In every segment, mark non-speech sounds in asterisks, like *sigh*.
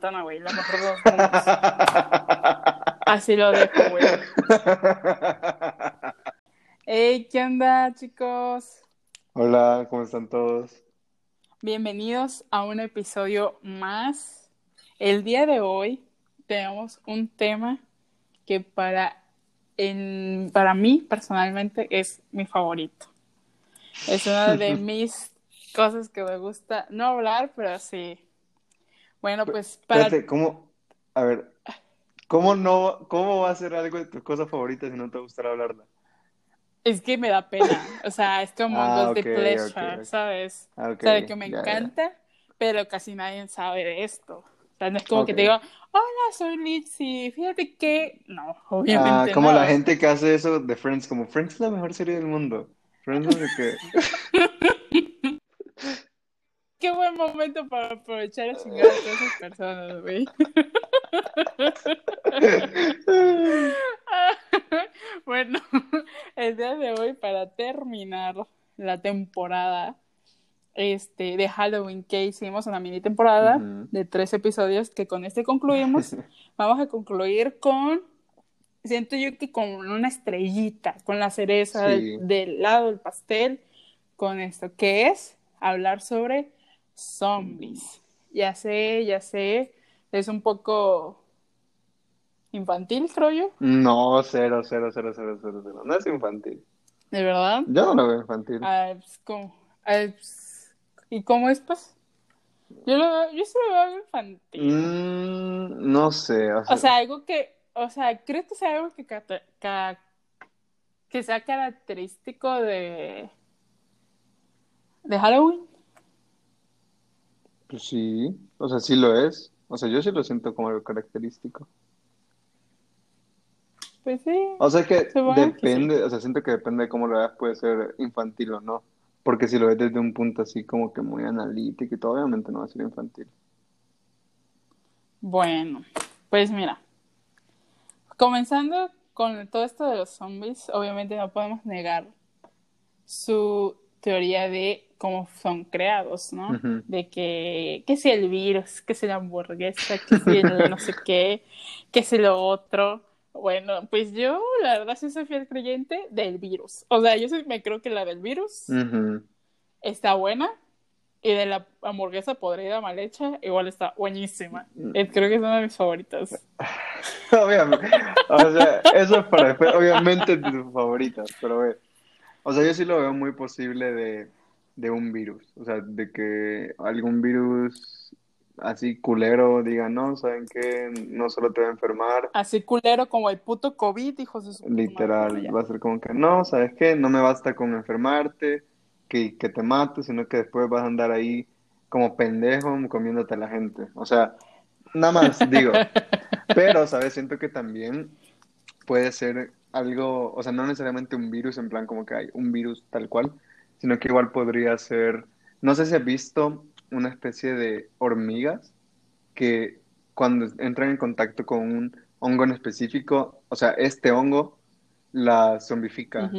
Montana, güey, la mejor de los mundos. *laughs* Así lo dejo, güey. Hey, ¿qué onda, chicos? Hola, ¿cómo están todos? Bienvenidos a un episodio más. El día de hoy tenemos un tema que para, en, para mí personalmente es mi favorito. Es una de *laughs* mis cosas que me gusta no hablar, pero sí. Bueno, pues para... Espérate, ¿cómo? A ver, ¿cómo no, cómo va a ser algo de tus cosas favoritas si no te gustará hablarla? Es que me da pena, o sea, es como *laughs* Ah, un guilty ok, pleasure, ok, ok. ¿sabes? Ah, O ok, sea, de que me ya. encanta, pero casi nadie sabe de esto. O sea, no es como que te digo, hola, soy Litzy, fíjate que... No, obviamente Ah, como no. la gente que hace eso de Friends, como Friends es la mejor serie del mundo. Friends es de que... *laughs* Qué buen momento para aprovechar y chingar a todas esas personas, güey. *laughs* Bueno, el día de hoy, para terminar la temporada este, de Halloween que hicimos, una mini temporada de tres episodios, que con este concluimos, *laughs* vamos a concluir con, siento yo que con una estrellita, con la cereza Sí. del, del lado del pastel, con esto, que es hablar sobre zombies. Ya sé, ya sé, es un poco infantil, creo yo, No, cero, cero, cero, cero, cero, cero. No es infantil. de verdad. Yo no lo veo infantil. Ah, pues, ¿cómo? Ah, pues, ¿Y cómo es, pues? Yo, lo veo- yo sí lo veo infantil. Mm, no sé, o sea, O sea, algo que, o sea, creo que sea algo que, que sea característico de, de Halloween. Pues sí, o sea, sí lo es. O sea, yo sí lo siento como algo característico. Pues sí. O sea que que depende, o sea, siento que depende de cómo lo veas, puede ser infantil o no. Porque si lo ves desde un punto así como que muy analítico y todo, obviamente no va a ser infantil. Bueno, pues mira, comenzando con todo esto de los zombies, obviamente no podemos negar su teoría de cómo son creados, ¿no? Ujú. De que, que si el virus, que si la hamburguesa, que si el no sé qué, que si lo otro. Bueno, pues yo la verdad sí soy fiel creyente del virus. O sea, yo sí me creo que la del virus Ujú. está buena y de la hamburguesa podrida mal hecha igual está buenísima. Eh, Creo que es una de mis favoritas. *laughs* Obviamente, o sea, eso es para después, obviamente de tus favoritas, pero ve, o sea, yo sí lo veo muy posible de, de un virus, o sea, de que algún virus así culero diga, no, ¿saben qué? No solo te va a enfermar, Así culero como el puto COVID, hijos de su madre. literal, va a ser como que, no, ¿sabes qué? No me basta con enfermarte, que, que te mates, sino que después vas a andar ahí como pendejo comiéndote a la gente, o sea, nada más *laughs* digo. Pero, ¿sabes? Siento que también puede ser algo, o sea, no necesariamente un virus en plan como que hay un virus tal cual, sino que igual podría ser, no sé si has visto una especie de hormigas que cuando entran en contacto con un hongo en específico, o sea, este hongo la zombifica.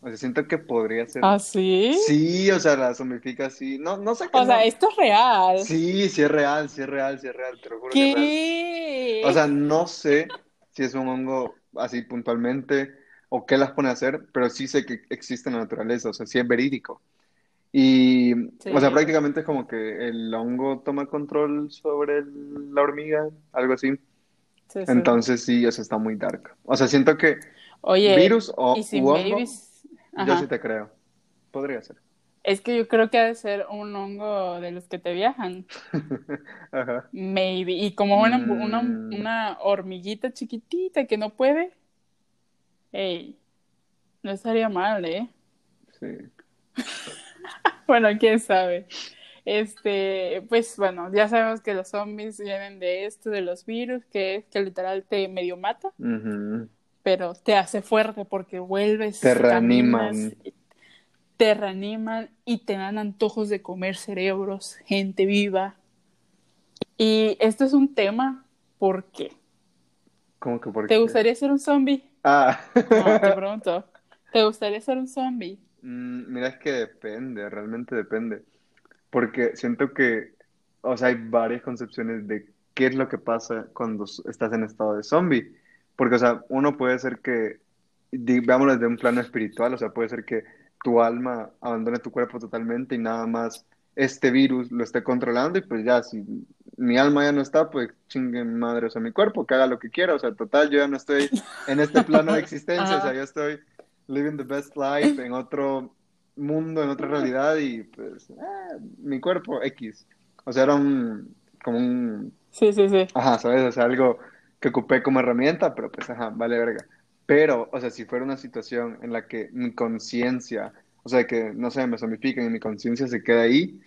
O sea, siento que podría ser. ¿Ah, sí? Sí, o sea, la zombifica así. No, no sé qué O sea, esto es real. Sí, sí es real, sí es real, sí es real, te lo juro que es real. ¿Qué? O sea, no sé si es un hongo así puntualmente o qué las pone a hacer, pero sí sé que existe en la naturaleza, o sea, sí es verídico. Y, Sí. o sea, prácticamente es como que el hongo toma control sobre el- la hormiga, algo así. Sí, sí. Entonces sí, o sea, está muy dark. O sea, siento que Oye, virus o y si u hongo, yo sí te creo. Podría ser. Es que yo creo que ha de ser un hongo de los que te viajan. *laughs* Ajá. Maybe. Y como una, una, Mm. una hormiguita chiquitita que no puede. Ey, no estaría mal, ¿eh? Sí. *laughs* Bueno, quién sabe. Este, pues bueno, ya sabemos que los zombies vienen de esto, de los virus, que, que literal te medio mata, pero te hace fuerte porque vuelves, Te reaniman. te reaniman y te dan antojos de comer cerebros, gente viva. Y esto es un tema porque ¿Cómo que por ¿te qué? gustaría ser un zombie? Ah. No, te pregunto. ¿Te gustaría ser un zombie? Mm, Mira, es que depende, realmente depende. Porque siento que, o sea, hay varias concepciones de qué es lo que pasa cuando estás en estado de zombie. Porque, o sea, uno puede ser que, veámoslo desde un plano espiritual, o sea, puede ser que tu alma abandone tu cuerpo totalmente y nada más este virus lo esté controlando y pues ya, si mi alma ya no está, pues chingue madre, o sea, mi cuerpo, que haga lo que quiera, o sea, total, yo ya no estoy en este plano de *laughs* existencia, o sea, yo estoy living the best life en otro mundo, en otra realidad y pues eh, mi cuerpo X. O sea, era un, como un... Sí, sí, sí. Ajá, ¿sabes? O sea, algo que ocupé como herramienta, pero pues, ajá, vale verga. Pero, o sea, si fuera una situación en la que mi conciencia, o sea, que, no sé, me zombifican y mi conciencia se queda ahí,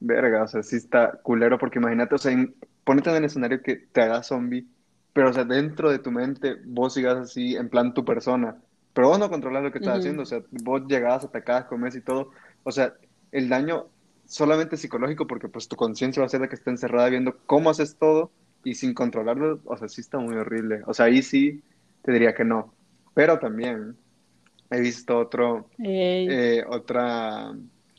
verga, o sea, sí está culero, porque imagínate, o sea, ponete en el escenario que te haga zombie, pero, o sea, dentro de tu mente vos sigas así, en plan tu persona, pero vos no controlas lo que estás haciendo, o sea, vos llegabas, atacabas, comes y todo, o sea, el daño solamente psicológico, porque pues tu conciencia va a ser la que está encerrada viendo cómo haces todo y sin controlarlo, o sea, sí está muy horrible, o sea, ahí sí te diría que no, pero también he visto otro, eh, otra,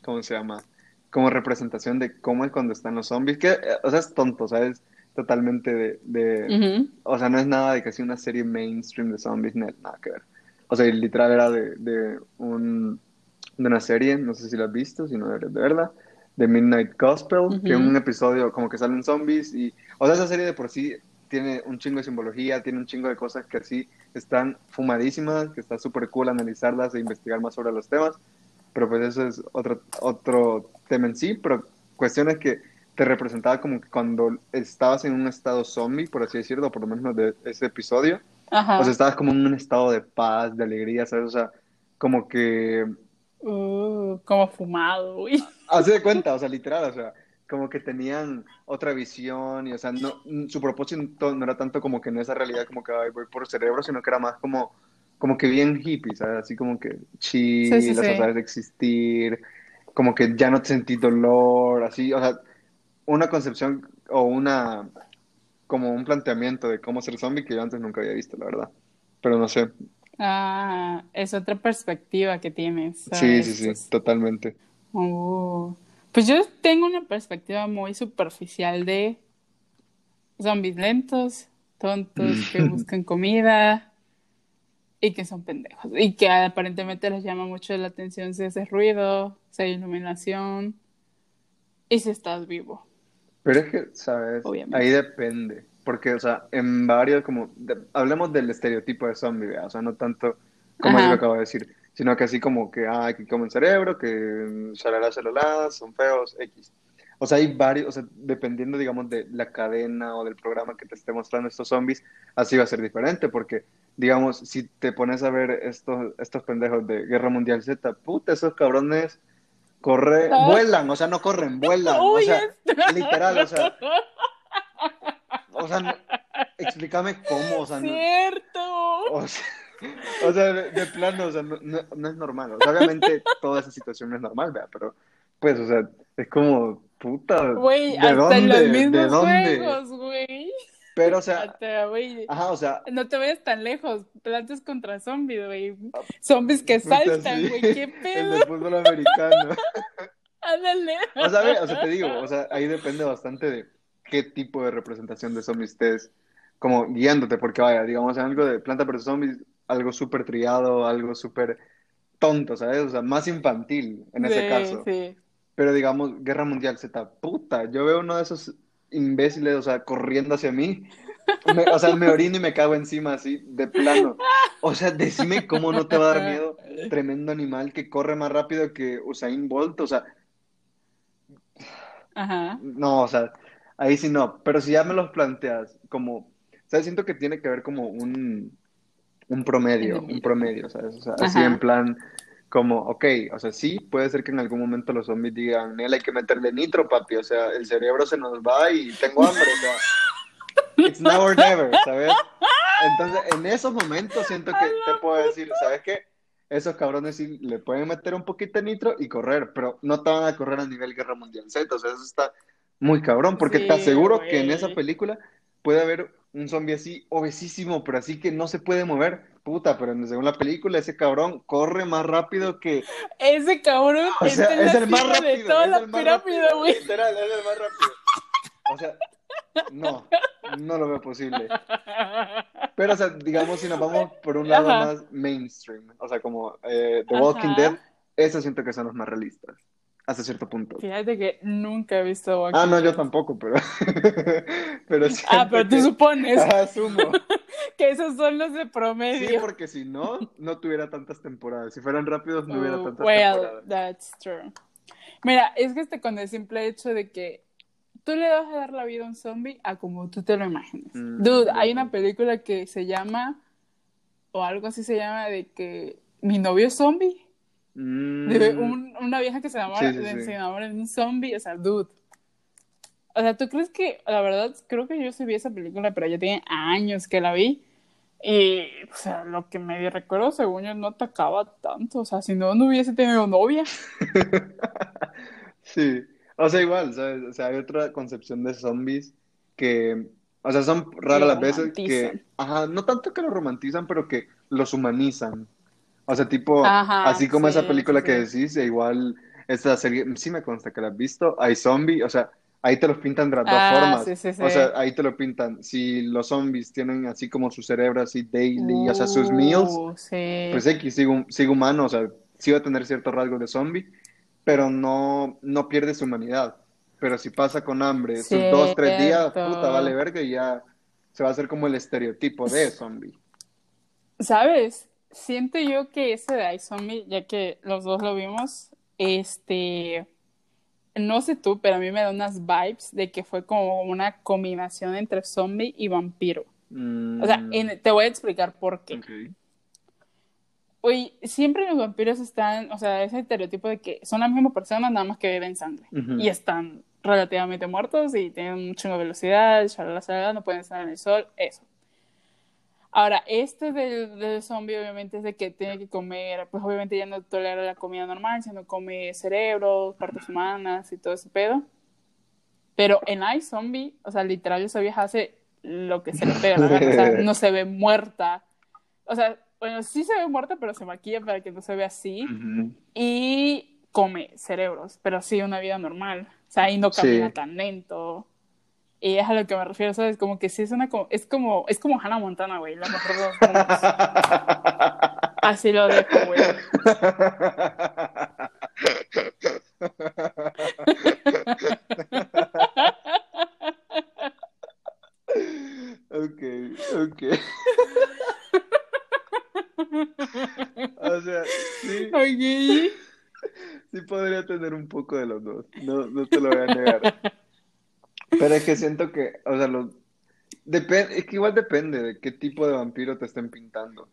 ¿cómo se llama? Como representación de cómo es cuando están los zombies, que, eh, o sea, es tonto, o sea, es totalmente de, de o sea, no es nada de casi una serie mainstream de zombies, nada que ver. O sea, literal era de, de, un, de una serie, no sé si la has visto, si no deberías de verla, de Midnight Gospel, que un episodio como que salen zombies y, o sea, esa serie de por sí tiene un chingo de simbología, tiene un chingo de cosas que así están fumadísimas, que está súper cool analizarlas e investigar más sobre los temas, pero pues eso es otro, otro tema en sí, pero cuestiones que te representaba como que cuando estabas en un estado zombie, por así decirlo, por lo menos de ese episodio, o sea, estabas como en un estado de paz, de alegría, ¿sabes? O sea, como que... Uh, como fumado, güey. Así de cuenta, o sea, literal, o sea, como que tenían otra visión y, o sea, no, su propósito no era tanto como que en esa realidad como que voy por cerebro, sino que era más como, como que bien hippie, ¿sabes? Así como que chill, sí, las sí. de existir, como que ya no te sentí dolor, así, o sea, una concepción o una como un planteamiento de cómo ser zombie que yo antes nunca había visto, la verdad. Pero no sé. Ah, es otra perspectiva que tienes. Sí, sí, sí, totalmente. Oh. Pues yo tengo una perspectiva muy superficial de zombies lentos, tontos, que buscan comida y que son pendejos. Y que aparentemente les llama mucho la atención si haces ruido, si hay iluminación y si estás vivo. Pero es que, ¿sabes? Ahí depende. Porque, o sea, en varios, como, hablemos del estereotipo de zombie, o sea, no tanto como yo acabo de decir, sino que así como que, ah, que comen cerebro, que shalala, shalala, son feos, X. O sea, hay varios, o sea, dependiendo, digamos, de la cadena o del programa que te esté mostrando estos zombies, así va a ser diferente, porque, digamos, si te pones a ver estos, estos pendejos de Guerra Mundial Z, puta, esos cabrones Corre, ah. vuelan, o sea, no corren, vuelan. o sea, *laughs* literal, o sea. O sea, explícame cómo, o sea. Cierto. o sea, *laughs* de, plano, o sea, no, no, es normal. O sea, obviamente toda esa situación no es normal, ¿verdad? Pero, pues, o sea, es como, puta. Güey, hasta dónde? en los mismos juegos, güey. Pero, o sea, ajá, o sea, no te vayas tan lejos, plantas contra zombies, güey. Zombies que saltan, güey, qué *laughs* pedo. El de fútbol americano. *laughs* Ándale. o sea, o sea, te digo, o sea, ahí depende bastante de qué tipo de representación de zombies estés como guiándote, porque vaya, digamos, algo de planta versus zombies, algo súper triado, algo súper tonto, ¿sabes? O sea, más infantil en ese caso. Sí. Pero digamos, Guerra Mundial Z, puta, yo veo uno de esos imbéciles, o sea, corriendo hacia mí. o sea, me orino y me cago encima así, de plano. O sea, decime cómo no te va a dar miedo tremendo animal que corre más rápido que Usain Bolt, o sea. Ajá. No, o sea, ahí sí no. Pero si ya me los planteas como, o sea, siento que tiene que ver como un, un promedio, un promedio, ¿sabes? O sea, así en plan, como, ok, o sea, sí, puede ser que en algún momento los zombies digan, él hay que meterle nitro, papi, o sea, el cerebro se nos va y tengo hambre, o sea, it's now or never, ¿sabes? Entonces, en esos momentos siento que te puedo decir, ¿sabes qué? Esos cabrones sí le pueden meter un poquito de nitro y correr, pero no te van a correr a nivel Guerra Mundial Z, o sea, eso está muy cabrón, porque te aseguro que en esa película puede haber un zombie así, obesísimo, pero así que no se puede mover. Puta, pero según la película, ese cabrón corre más rápido que. Ese cabrón o sea, es, el más rápido. De toda la pirámide, güey. Literal, es el más rápido. O sea, No, no lo veo posible. Pero, o sea, digamos, si nos vamos por un lado más mainstream, o sea, como eh, The Walking Dead, eso siento que son los más realistas, hasta cierto punto. Fíjate que nunca he visto Walking Ah, no, yo tampoco, pero... *laughs* pero ah, pero tú supones. *laughs* Asumo. *laughs* que esos son los de promedio. Sí, porque si no, no tuviera tantas temporadas. Si fueran rápidos, no hubiera tantas well, temporadas. that's true. Mira, es que este con el simple hecho de que tú le vas a dar la vida a un zombie a como tú te lo imaginas. Mm, Dude, hay una película que se llama, o algo así se llama, de que mi novio es zombie. Mm. De una vieja que se enamora, de un zombie, o sea, dude. O sea, ¿tú crees que, la verdad, creo que yo sí vi esa película, pero ya tiene años que la vi. Y, o sea, lo que me recuerdo, según yo, no atacaba tanto. O sea, si no, no hubiese tenido novia. *laughs* sí. O sea, igual, ¿sabes? O sea, hay otra concepción de zombies que, o sea, son raras las veces que, ajá, no tanto que lo romantizan, pero que los humanizan. O sea, tipo, así como esa película que decís, e igual esta serie, sí me consta que la has visto, hay zombie, o sea, ahí te los pintan de las dos ah, formas. o sea, ahí te lo pintan. Si los zombies tienen así como su cerebro así daily, o sea, sus meals, uh, pues X, sigue, sigue humano, o sea, sí va a tener ciertos rasgos de zombie, pero no, no pierde su humanidad. Pero si pasa con hambre sus dos, tres días, puta, vale verga y ya se va a hacer como el estereotipo de zombie. ¿Sabes? Siento yo que ese de iZombie, ya que los dos lo vimos, este, no sé tú, pero a mí me da unas vibes de que fue como una combinación entre zombie y vampiro. O sea, mm. te voy a explicar por qué. Oye, siempre los vampiros están, o sea, ese estereotipo de que son las mismas personas, nada más que beben sangre. Y están relativamente muertos y tienen mucha velocidad, no pueden estar en el sol, eso. Ahora, este del, del, zombie obviamente es de que tiene que comer, pues obviamente ya no tolera la comida normal, sino come cerebros, partes humanas y todo ese pedo. Pero en iZombie, o sea, literal esa vieja hace lo que se le pega o sea, *laughs* no se ve muerta. O sea, bueno, sí se ve muerta, pero se maquilla para que no se vea así. Y come cerebros, pero sí una vida normal. O sea, ahí no camina tan lento. Y es a lo que me refiero, ¿sabes? Como que sí es una... Es como, es como Hannah Montana, güey, la mejor de los Así lo dejo, güey. ok, ok. O sea, sí. Sí podría tener un poco de los dos. No, no te lo voy a negar. Pero es que siento que, o sea, lo, depende, es que igual depende de qué tipo de vampiro te estén pintando.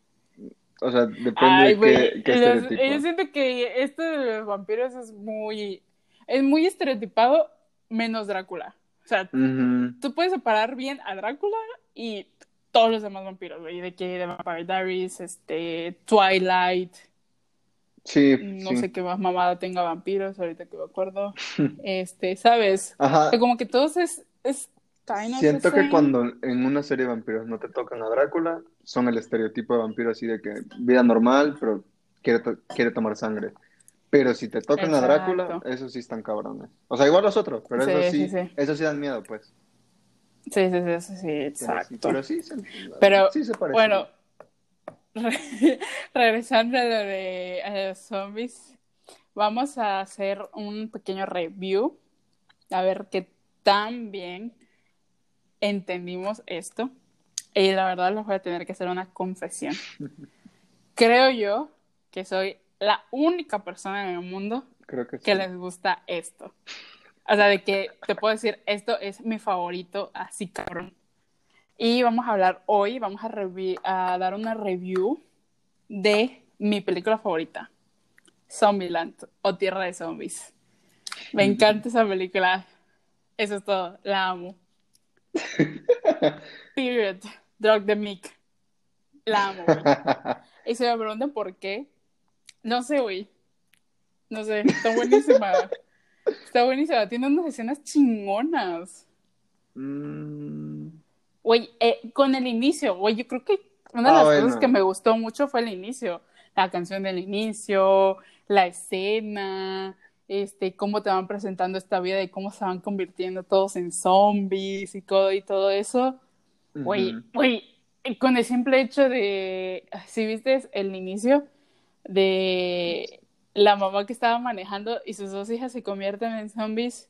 O sea, depende de qué, estereotipo. Yo siento que esto de los vampiros es muy, es muy estereotipado menos Drácula. O sea, tú puedes separar bien a Drácula y todos los demás vampiros, güey, de que de Vampire Diaries, este, Twilight. Sí. No sé qué más mamada tenga vampiros, ahorita que me acuerdo. *laughs* este, ¿sabes? Ajá. como que todos es, es Siento que cuando en una serie de vampiros no te tocan a Drácula, son el estereotipo de vampiro así de que vida normal, pero quiere, quiere tomar sangre. Pero si te tocan a Drácula, esos sí están cabrones. O sea, igual los otros, pero eso sí, sí, eso sí dan miedo, pues. Sí, sí, sí, sí, exacto. Pero sí, pero, sí se parece. Bueno, *laughs* regresando a lo de los zombies, vamos a hacer un pequeño review, a ver qué tan bien entendimos esto. Y la verdad les voy a tener que hacer una confesión. *laughs* Creo yo que soy la única persona en el mundo que les gusta esto. O sea, de que te puedo decir, esto es mi favorito, así cabrón. Y vamos a hablar hoy, vamos a, a dar una review de mi película favorita, Zombieland o Tierra de Zombies. Me encanta esa película. Eso es todo, la amo. *laughs* Period. Drug the Mick. La amo. *laughs* Y se me preguntan por qué. No sé, güey. No sé, está buenísima. *laughs* Está buenísima, tiene unas escenas chingonas. Mm. Güey, eh, con el inicio, güey, yo creo que una de ah, las cosas que me gustó mucho fue el inicio. La canción del inicio, la escena, este, cómo te van presentando esta vida y cómo se van convirtiendo todos en zombies y todo y todo eso. Güey, güey, con el simple hecho de, si viste el inicio de la mamá que estaba manejando y sus dos hijas se convierten en zombies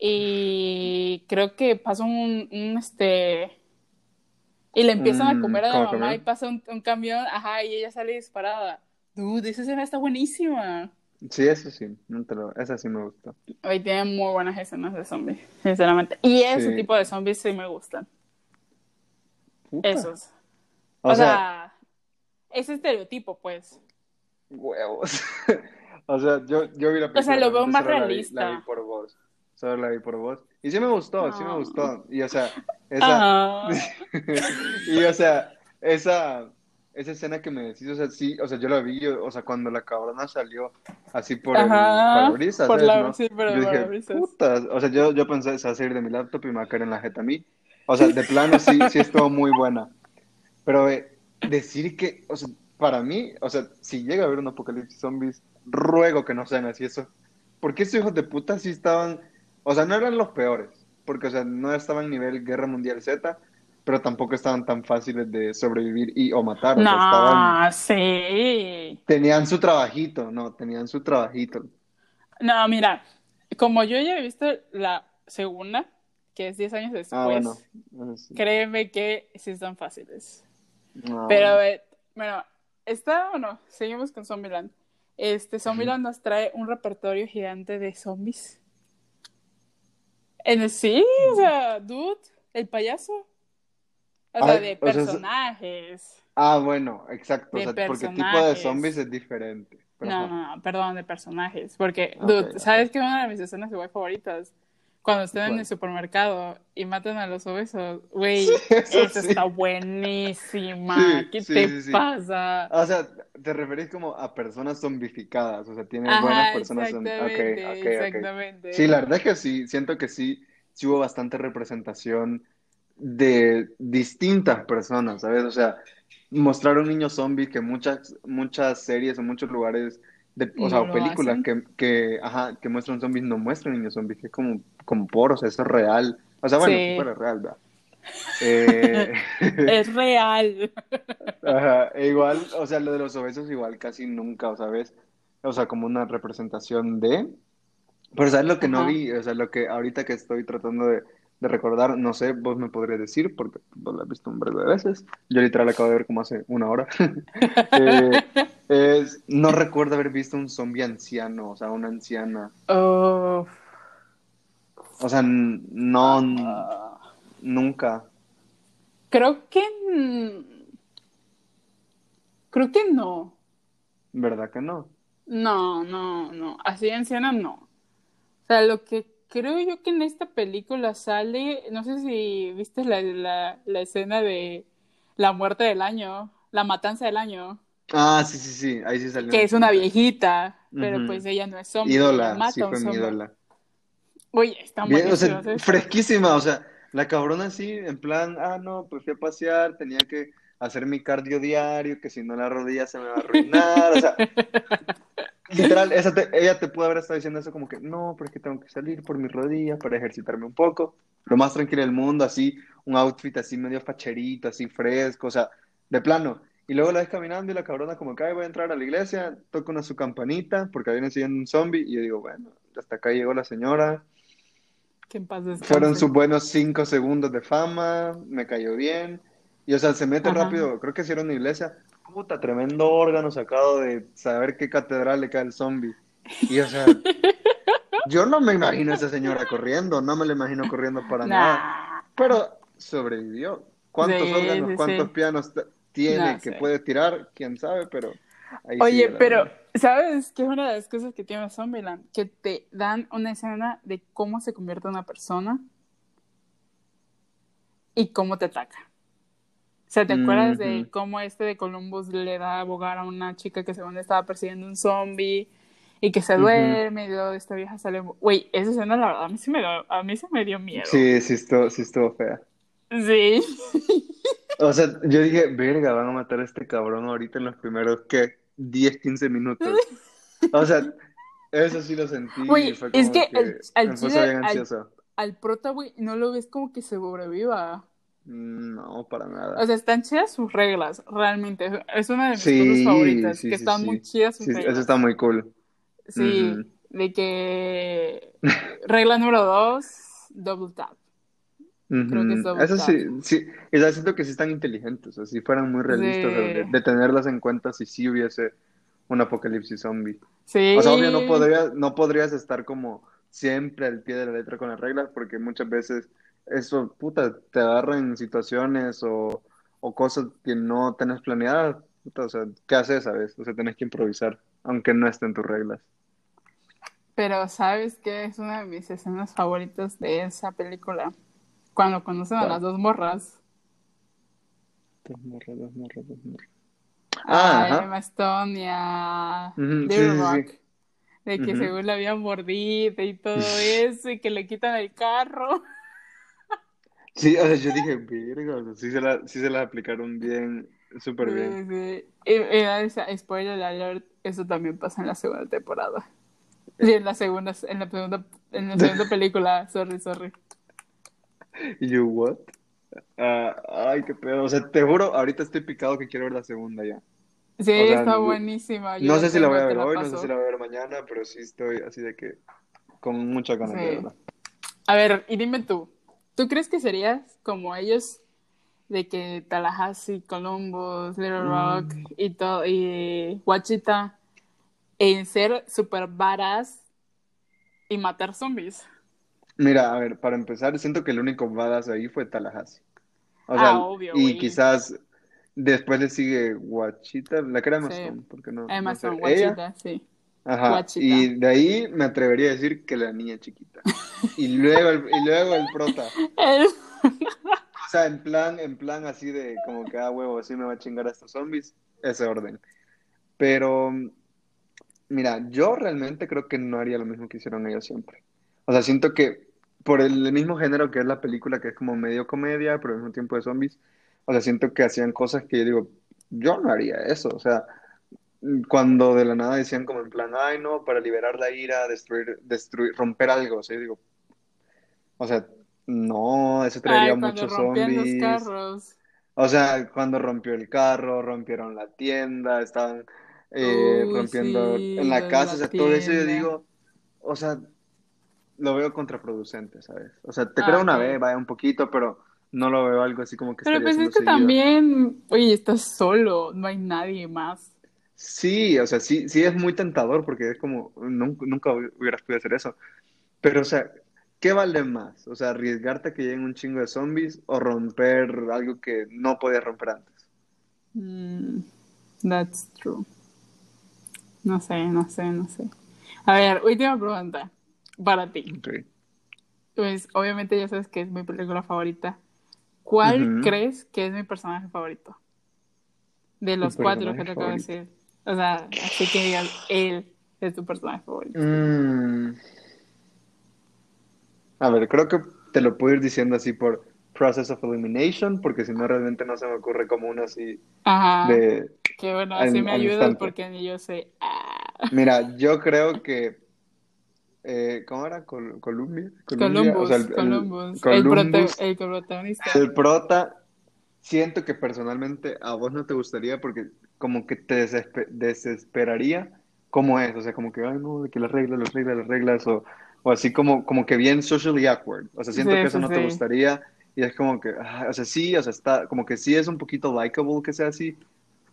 y creo que pasa un, un este y le empiezan a comer a la mamá y pasa un, un, camión, ajá, y ella sale disparada. Dude, esa escena está buenísima. Sí, eso sí, no te lo, esa sí me gusta. Hoy tiene muy buenas escenas de zombies, sinceramente. Y ese tipo de zombies sí me gustan. Esos. O, sea, ese estereotipo, pues. Huevos. *laughs* o sea, yo, yo vi la película. O sea, lo veo más realista. La vi, por vos. Solo la vi por vos. Y sí me gustó, sí me gustó. Y o sea, esa. *laughs* y o sea, esa. Esa escena que me decís, o sea, sí, o sea, yo la vi, o sea, cuando la cabrona salió así por el parabrisas, por la, ¿no? sí, por yo dije, putas, o sea, yo, yo pensé, se va a salir de mi laptop y me va a caer en la jeta a mí. O sea, de plano sí, sí estuvo muy buena. Pero eh, decir que, o sea, para mí, o sea, si llega a haber un apocalipsis zombies, ruego que no sean así eso. Porque esos hijos de puta sí estaban, o sea, no eran los peores, porque, o sea, no estaban nivel Guerra Mundial Z, pero tampoco estaban tan fáciles de sobrevivir y o matar. No, estaban, sí. Tenían su trabajito, no, tenían su trabajito. No, mira, como yo ya he visto la segunda, que es 10 años después, ah, bueno. créeme que sí están fáciles. Ah, pero, eh, bueno, ¿está o no? Seguimos con Zombieland. Este, Zombieland nos trae un repertorio gigante de zombies. En el, sí, o sea, dude, el payaso. O sea, de personajes. ah, bueno, exacto. o sea, porque el tipo de zombies es diferente. no, no, no, perdón, de personajes. Porque, dude, ¿sabes qué? Una de mis escenas igual favoritas cuando estén en el supermercado y matan a los obesos, güey, *laughs* eso, está buenísima. ¿Qué te pasa? O sea, te referís como a personas zombificadas, o sea, tienen buenas personas. Exactamente, exactamente. Sí, la verdad es que sí, siento que sí, sí hubo bastante representación de distintas personas, ¿sabes? O sea, mostrar un niño zombie que muchas, muchas series o muchos lugares o sea, películas que, que, ajá, que muestran zombies no muestran niños zombies, que es como, como por, o sea, eso es real. O sea, bueno, sí. es real, ¿verdad? *laughs* Eh... es real. *laughs* Ajá, e igual, o sea, lo de los obesos igual casi nunca, o sea, ves, o sea, como una representación de... Pero ¿sabes lo que no vi? O sea, lo que ahorita que estoy tratando de, de recordar, no sé, vos me podrías decir, porque vos lo has visto un breve de veces. Yo literal acabo de ver como hace una hora. *laughs* eh, no recuerdo haber visto un zombie anciano, o sea, una anciana. Oh. O sea, no, nunca. Creo que... Creo que no. ¿Verdad que no? No, no, no. Así anciana no. O sea, lo que creo yo que en esta película sale, no sé si viste la, la, la escena de la muerte del año, la matanza del año. Ah, sí, sí, sí, ahí sí salió. Que es una viejita, pero pues ella no es zombie. Ídola, sí fue mi ídola. Oye, está muy o sea, fresquísima, o sea, la cabrona así, en plan, ah, no, pues fui a pasear, tenía que hacer mi cardio diario, que si no la rodilla se me va a arruinar, o sea, *laughs* Literal, *laughs* esa ella te pudo haber estado diciendo eso como que, no, porque tengo que salir por mi rodilla para ejercitarme un poco. Lo más tranquilo del mundo, así, un outfit así medio facherito, así fresco, o sea, de plano. Y luego la ves caminando y la cabrona como que, voy a entrar a la iglesia, toca una su campanita, porque viene siguiendo un zombie, y yo digo, bueno, hasta acá llegó la señora. ¿Qué Fueron sus buenos cinco segundos de fama, me cayó bien. Y o sea, se mete rápido, creo que hicieron una iglesia, puta, tremendo órgano sacado de saber qué catedral le cae el zombie. Y o sea, *laughs* yo no me imagino a esa señora corriendo, no me la imagino corriendo para nada. Pero sobrevivió. ¿Cuántos órganos, cuántos pianos tiene que puede tirar? Quién sabe, pero. Oye, pero, ¿sabes qué es una de las cosas que tiene Zombieland? Que te dan una escena de cómo se convierte una persona y cómo te ataca. O sea, ¿te acuerdas de cómo este de Columbus le da a abogar a una chica que según estaba persiguiendo un zombie y que se duerme y luego esta vieja sale... Güey, esa escena la verdad a mí, sí me dio, a mí se me dio miedo. Sí, sí estuvo, sí estuvo fea. Sí. *laughs* O sea, yo dije, verga, van a matar a este cabrón ahorita en los primeros, ¿qué? 10, 15 minutos. O sea, Eso sí lo sentí. Güey, fue es que al chile. Al prota, güey, no lo ves como que se sobreviva. No, para nada. O sea, están chidas sus reglas, realmente. Es una de mis Sí, cosas favoritas, sí, que sí, están muy chidas sus Sí, reglas. eso está muy cool. Sí, de que *laughs* regla número dos, double tap. Creo que es double Eso tap. sí, sí. Y ya siento que sí están inteligentes. O sea, si fueran muy realistas de, de tenerlas en cuenta si sí hubiese un apocalipsis zombie. Sí. O sea, obvio, no podrías, no podrías estar como siempre al pie de la letra con las reglas, porque muchas veces eso, puta, te agarran situaciones o, o cosas que no tenés planeadas. Puta, o sea, ¿qué haces, sabes? O sea, tenés que improvisar, aunque no estén tus reglas. Pero ¿sabes qué? Es una de mis escenas favoritas de esa película. Cuando conocen a las dos morras. Dos morras, dos morras, dos morras. Ah. Emma Stone y a Ujú, sí, Little sí, sí. Rock. De que Ujú. según la habían mordido y todo *laughs* eso, y que le quitan el carro. Sí, o sea, yo dije, verga, o sea, sí se la, sí se las aplicaron bien, súper bien. Sí, sí. Y, y spoiler alert, eso también pasa en la segunda temporada. Y en la segunda, en la segunda, en la segunda *laughs* película, sorry, sorry. Y yo, ¿what? Ah, ay, qué pedo. O sea, te juro, ahorita estoy picado que quiero ver la segunda ya. Sí, O sea, está no- buenísima. Yo No sé si la voy a ver hoy, no sé si la voy a ver mañana, pero sí estoy así de que con muchas ganas de Sí. verla. A ver, y dime tú, ¿tú crees que serías como ellos de que Tallahassee, Columbus, Little Rock Mm. y todo y Wichita en ser super varas y matar zombies? Mira, a ver, para empezar, siento que el único badass ahí fue Tallahassee. O Ah, sea, obvio, y quizás después le sigue Guachita, la que era Sí. Stone, porque no, Emma no sé, Wichita, sí. ajá, Guachita. y de ahí me atrevería a decir que la niña chiquita. *laughs* Y luego el, y luego el prota. El- O sea, en plan, en plan así de como que, ah, huevo, así me va a chingar a estos zombies, ese orden. Pero, mira, yo realmente creo que no haría lo mismo que hicieron ellos siempre. O sea, siento que por el mismo género que es la película, que es como medio comedia, pero al mismo tiempo de zombies, o sea, siento que hacían cosas que yo digo, yo no haría eso. O sea, cuando de la nada decían como en plan, ay, no, para liberar la ira, destruir, destruir, romper algo. O sea, yo digo, o sea, no, eso traería Ay, muchos rompían los zombies. carros. O sea, cuando rompió el carro, rompieron la tienda, estaban eh, Uy, rompiendo sí, en la casa, la o sea, todo eso yo tienda. digo, o sea, lo veo contraproducente, ¿sabes? O sea, te Ah, creo una vez, vaya un poquito, pero no lo veo algo así como que Pero pues es que seguido. también, oye, estás solo, no hay nadie más. Sí, o sea, sí, sí es muy tentador porque es como, nunca, nunca hubieras podido hacer eso. Pero, o sea, ¿qué vale más? O sea, arriesgarte a que lleguen un chingo de zombies o romper algo que no podías romper antes. Mm, that's true. No sé, no sé, no sé. A ver, última pregunta para ti. Ok. Pues obviamente ya sabes que es mi película favorita. ¿Cuál crees que es mi personaje favorito? De los cuatro que te acabo de decir. O sea, así que digas, él es tu personaje favorito. Mm. A ver, creo que te lo puedo ir diciendo así por process of elimination, porque si no realmente no se me ocurre como uno así Ajá. de... Que bueno, al- así me ayudas porque ni yo sé. Ah. Mira, yo creo que... eh, ¿cómo era? Col- Columbia. Columbia, Columbus, o sea, el- el- Columbus, el, Columbus, prota- el protagonista. el prota, siento que personalmente a vos no te gustaría porque como que te desespe- desesperaría cómo es, o sea, como que, ay, no, de que las reglas, las reglas, las reglas, o, o así como, como que bien socially awkward, o sea, siento Sí, que eso sí, no te sí. gustaría y es como que, ah, o sea, sí, o sea, está, como que sí es un poquito likable que sea así,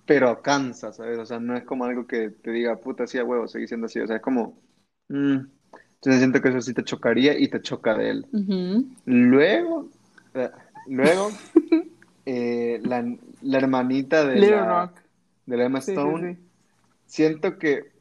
pero cansa, ¿sabes? O sea, no es como algo que te diga, puta, sí, a huevo, seguí siendo así, o sea, es como, mm. entonces siento que eso sí te chocaría y te choca de él. Ujú. Luego, eh, luego, *laughs* eh, la, la hermanita de Little la, Rock. de la Emma Stone, siento que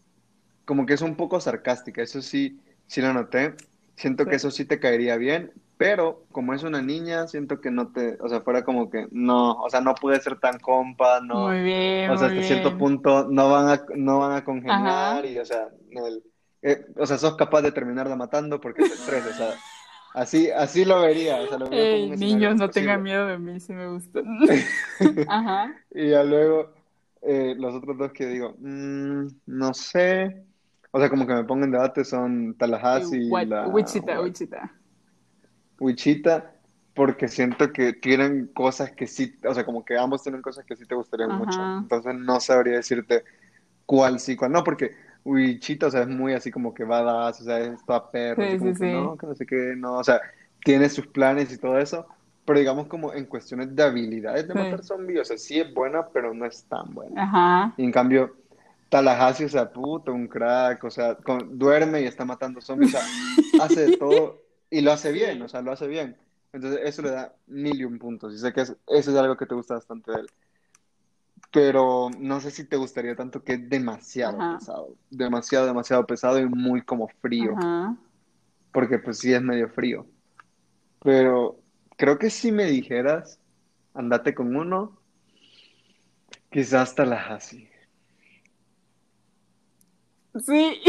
como que es un poco sarcástica, eso sí, sí lo noté, siento Sí. que eso sí te caería bien, pero como es una niña, siento que no te, o sea, fuera como que no, o sea, no puede ser tan compa, no, Muy bien, o sea, muy hasta cierto punto no van a, no van a congeniar Ajá. y, o sea, el- eh, o sea, sos capaz de terminarla matando porque te estresa, o sea, así, así lo vería, o sea, lo vería Ey, niños, no tengan miedo de mí, si me gusta. *laughs* Ajá. Y ya luego, eh, los otros dos que digo, mm, no sé, o sea, como que me pongo en debate son Tallahassee y la Wichita, Wichita. Wichita, porque siento que tienen cosas que sí, o sea, como que ambos tienen cosas que sí te gustarían Ajá. mucho. Entonces no sabría decirte cuál sí, cuál no, porque Wichita, o sea, es muy así como que badass, o sea, es toda perro, Sí, así como sí, que sí. no, que no sé qué, no, o sea, tiene sus planes y todo eso, pero digamos como en cuestiones de habilidades de matar zombies, o sea, sí es buena, pero no es tan buena. Ajá. Y en cambio, Tallahassee, o sea, puto, un crack, o sea, con- duerme y está matando zombies, o sea, *laughs* hace de todo y lo hace bien, o sea, lo hace bien. Entonces, eso le da mil y un puntos. Y sé que es- eso es algo que te gusta bastante de él. Pero no sé si te gustaría tanto que es demasiado Ajá. pesado. Demasiado, demasiado pesado y muy como frío. Ajá. Porque pues sí es medio frío. Pero creo que si me dijeras, andate con uno, quizás Tallahassee. *laughs* Sí.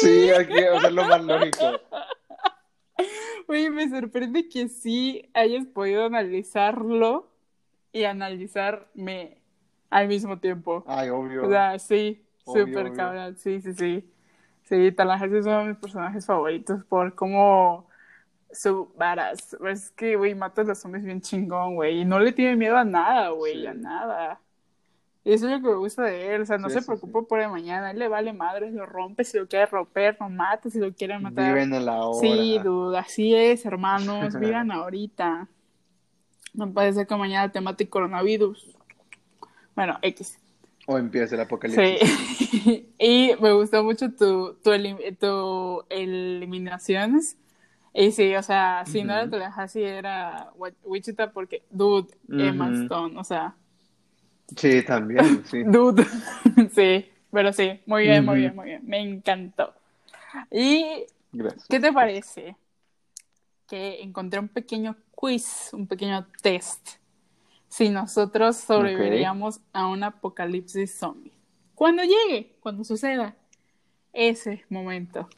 Sí, aquí, o sea, es lo más lógico. Oye, me sorprende que sí hayas podido analizarlo y analizarme al mismo tiempo. Ay, obvio. O sea, sí, súper cabrón, sí, sí, sí. Sí, Tallahassee es uno de mis personajes favoritos por cómo su varas. Es que, güey, mata a los zombies bien chingón, güey. Y no le tiene miedo a nada, güey, Sí. a nada. Y eso es lo que me gusta de él. O sea, no Sí, se sí, preocupa por el mañana. A él le vale madre, lo rompe si lo quiere romper, lo mata si lo quiere matar. Viven en la hora. Sí, dude, así es, hermanos. *laughs* Vivan ahorita. No puede ser que mañana te mate coronavirus. Bueno, X. O empieza el apocalipsis. Sí. *laughs* y me gustó mucho tu, tu, elim- tu eliminaciones. Y sí, o sea, si no era. Tallahassee, era Wichita porque, dude, Emma. Stone, o sea, Sí, también, sí. *laughs* dude. *laughs* sí, pero sí, muy bien, muy bien, muy bien. Me encantó. ¿Y Gracias. qué te parece? Que encontré un pequeño quiz, un pequeño test. Si nosotros sobreviviríamos a un apocalipsis zombie. Cuando llegue, cuando suceda ese momento.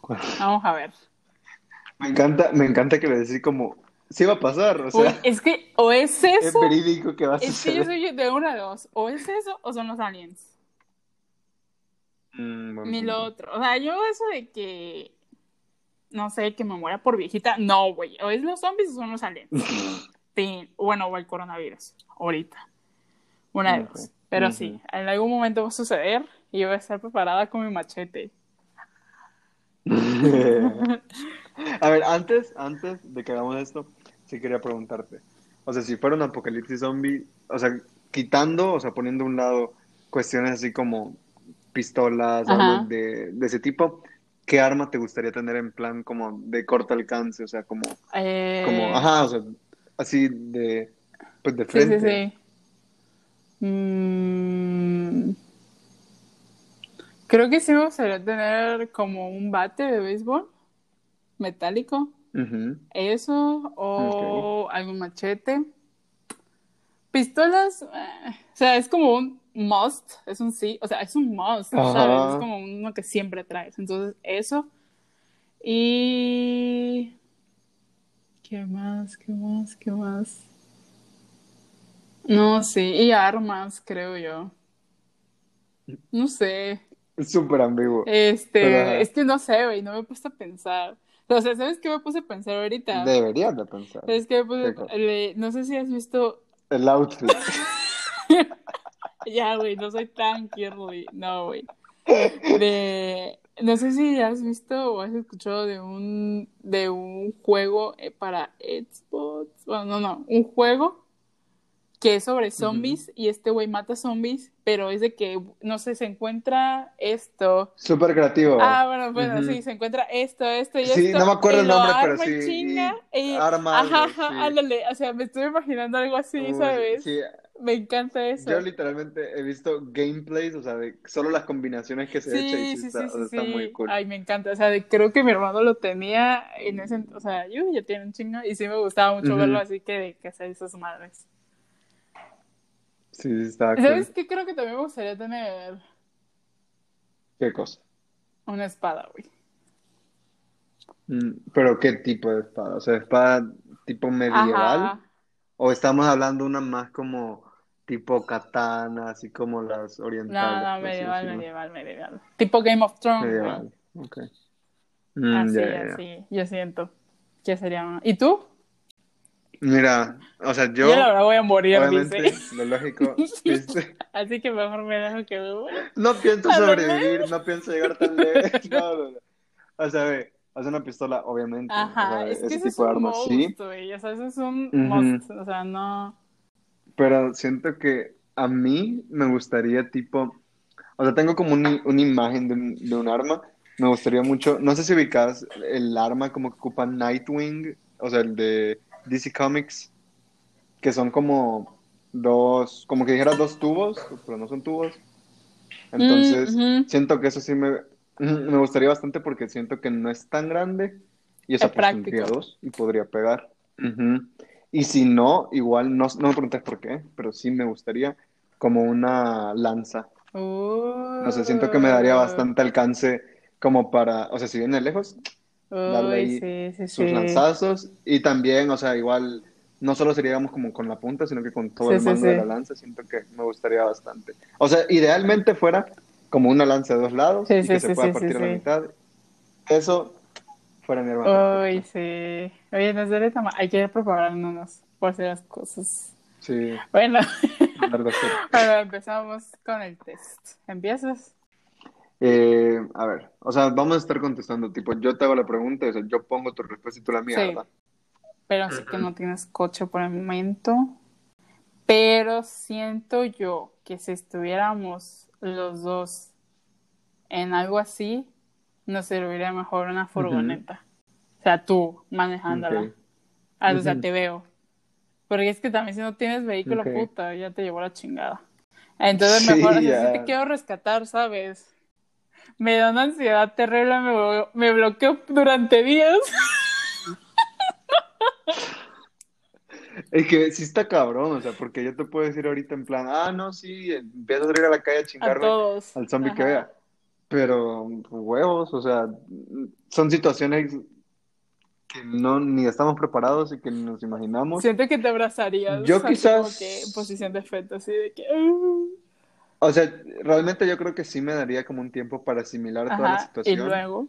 Vamos a ver. *laughs* Me encanta, me encanta que le decís como, sí va a pasar, o Uy, sea, es que o es es eso, verídico que va a es que yo suceder. soy de una de dos. O es eso o son los aliens. Mm, Ni lo otro. O sea, yo eso de que, no sé, que me muera por viejita, no, güey. O es los zombies o son los aliens. *laughs* Sí, bueno, o el coronavirus, ahorita. Una de dos. Pero sí, en algún momento va a suceder y yo voy a estar preparada con mi machete. *laughs* A ver, antes, antes de que hagamos esto, sí quería preguntarte. O sea, si fuera un apocalipsis zombie, o sea, quitando, o sea, poniendo a un lado cuestiones así como pistolas, armas de, de ese tipo, ¿qué arma te gustaría tener en plan como de corto alcance? O sea, como, Eh, como, ajá, o sea, así de, pues de Sí, frente. sí, sí. Mm, creo que sí me gustaría tener como un bate de béisbol metálico. Eso, o algún machete. Pistolas, eh, o sea, es como un must, es un sí, o sea, es un must, Ajá. ¿sabes? Es como uno que siempre traes. Entonces, eso. Y. ¿Qué más? ¿Qué más? ¿Qué más? No, sí, y armas, creo yo. No sé. Es súper ambiguo. Este, Pero, es que no sé, güey, no me he puesto a pensar. *laughs* O sea, ¿sabes qué me puse a pensar ahorita? Deberías de pensar. Es que me puse- ¿Qué cosa? le- no sé si has visto, El outfit. *laughs* ya, güey, no soy tan girly, no, güey. De, no sé si has visto o has escuchado de un, de un juego eh, para Xbox, bueno, no, no, un juego que es sobre zombies y este güey mata zombies, pero es de que, no sé, se encuentra esto. Súper creativo. Ah, bueno, bueno, Ujú. sí, se encuentra esto, esto y Sí, esto. no me acuerdo el nombre, pero sí, chinga, y y- arma Ajá, ajá, sí. ándale. O sea, me estoy imaginando algo así, Uy, ¿sabes? sí, Me encanta eso. yo literalmente he visto gameplays, o sea, de solo las combinaciones que se echa y Sí, sí, sí, está, sí, o sea, sí, está sí. muy cool. Ay, me encanta. O sea, de- creo que mi hermano lo tenía en ese, o sea, yo ya tiene un chingo y sí me gustaba mucho Ujú. verlo así que de que hacer esas madres. Sí, sí, está *laughs* cool. ¿Sabes qué? Creo que también me gustaría tener ¿Qué cosa? una espada, güey. Mm, Pero ¿qué tipo de espada? O sea, espada tipo medieval Ajá. o estamos hablando una más como tipo katana, así como las No, orientales. no, así medieval, medieval, medieval. Tipo Game of Thrones. Medieval, ok. Mm, Así, así, yo siento que sería... ¿Y tú? Mira, o sea, yo, Yo, la verdad voy a morir, dice. lo lógico, *laughs* ¿viste? Así que mejor me dejo que me muera. No pienso sobrevivir, no pienso llegar tan lejos. *laughs* No, no, no. O sea, ve, o sea, una pistola, obviamente. o Ajá, sea, es que ese es tipo de un armas, must, sí. O sea, eso es un must. O sea, no... Pero siento que a mí me gustaría, tipo, o sea, tengo como un- una imagen de un, de un arma. Me gustaría mucho, no sé si ubicas el arma como que ocupa Nightwing, o sea, el de DC Comics, que son como dos, como que dijera dos tubos, pero no son tubos. Entonces, Mm, siento que eso sí me, *laughs* me gustaría bastante porque siento que no es tan grande y esa Es práctico. dos y podría pegar. Y si no, igual, no, no me preguntes por qué, pero sí me gustaría como una lanza. No sé, siento que me daría bastante alcance como para, o sea, si viene lejos, darle Uy, ahí sí, sí, sus sí. lanzazos y también, o sea, igual, no solo sería digamos como con la punta, sino que con todo el sí, mango de la lanza, siento que me gustaría bastante. O sea, idealmente fuera como una lanza de dos lados y que se pueda partir a la mitad. Eso fuera mi Uy, sí. Oye, no sé, tama- hay que prepararnos por hacer las cosas. Sí, Bueno, ahora *laughs* empezamos con el test. ¿Empiezas? Eh, a ver, o sea, vamos a estar contestando, tipo, yo te hago la pregunta, o sea, yo pongo tu respuesta y tú la mía, Sí. ¿verdad? Pero sí que no tienes coche por el momento. Pero siento yo que si estuviéramos los dos en algo así, nos serviría mejor una furgoneta. O sea, tú manejándola. Ok. Ah, o sea, te veo. Porque es que también si no tienes vehículo, puta, ya te llevó la chingada. Entonces *laughs* Sí, mejor, o sea, sí ya. te quiero rescatar, ¿sabes? Me da una ansiedad terrible, me, blo- me bloqueo durante días. *laughs* Es que sí está cabrón, o sea, porque yo te puedo decir ahorita en plan, ah, no, sí, empieza a salir a la calle a A chingarle todos. al zombie que vea. Pero huevos, o sea, son situaciones que no ni estamos preparados y que ni nos imaginamos. Siento que te abrazarías. Yo quizás- como que en posición de feto, así de que. "Uh". O sea, realmente yo creo que sí me daría como un tiempo para asimilar toda la Ajá. Y situación. luego.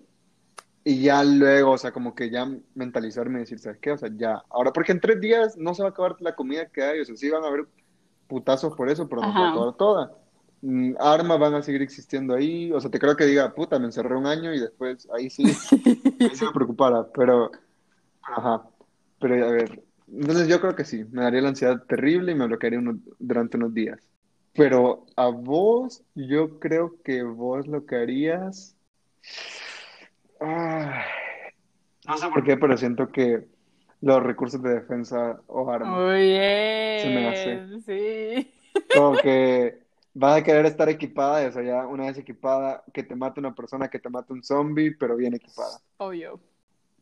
Y ya luego, o sea, como que ya mentalizarme y decir, ¿sabes qué? O sea, ya, ahora, porque en tres días no se va a acabar la comida que hay, o sea, sí van a haber putazos por eso, pero no se va a Ajá. acabar toda. Mm, armas van a seguir existiendo ahí, o sea, te creo que diga, puta, me encerré un año y después ahí sí, *laughs* ahí sí me preocupara, pero, ajá, pero a ver, entonces yo creo que sí, me daría la ansiedad terrible y me bloquearía uno- durante unos días. Pero a vos, yo creo que vos lo que harías... Ay, no sé por qué, pero siento que los recursos de defensa o armas, Muy Se me hace. Sí. como *laughs* que vas a querer estar equipada, o sea, ya una vez equipada, que te mate una persona, que te mate un zombie, pero bien equipada. Obvio.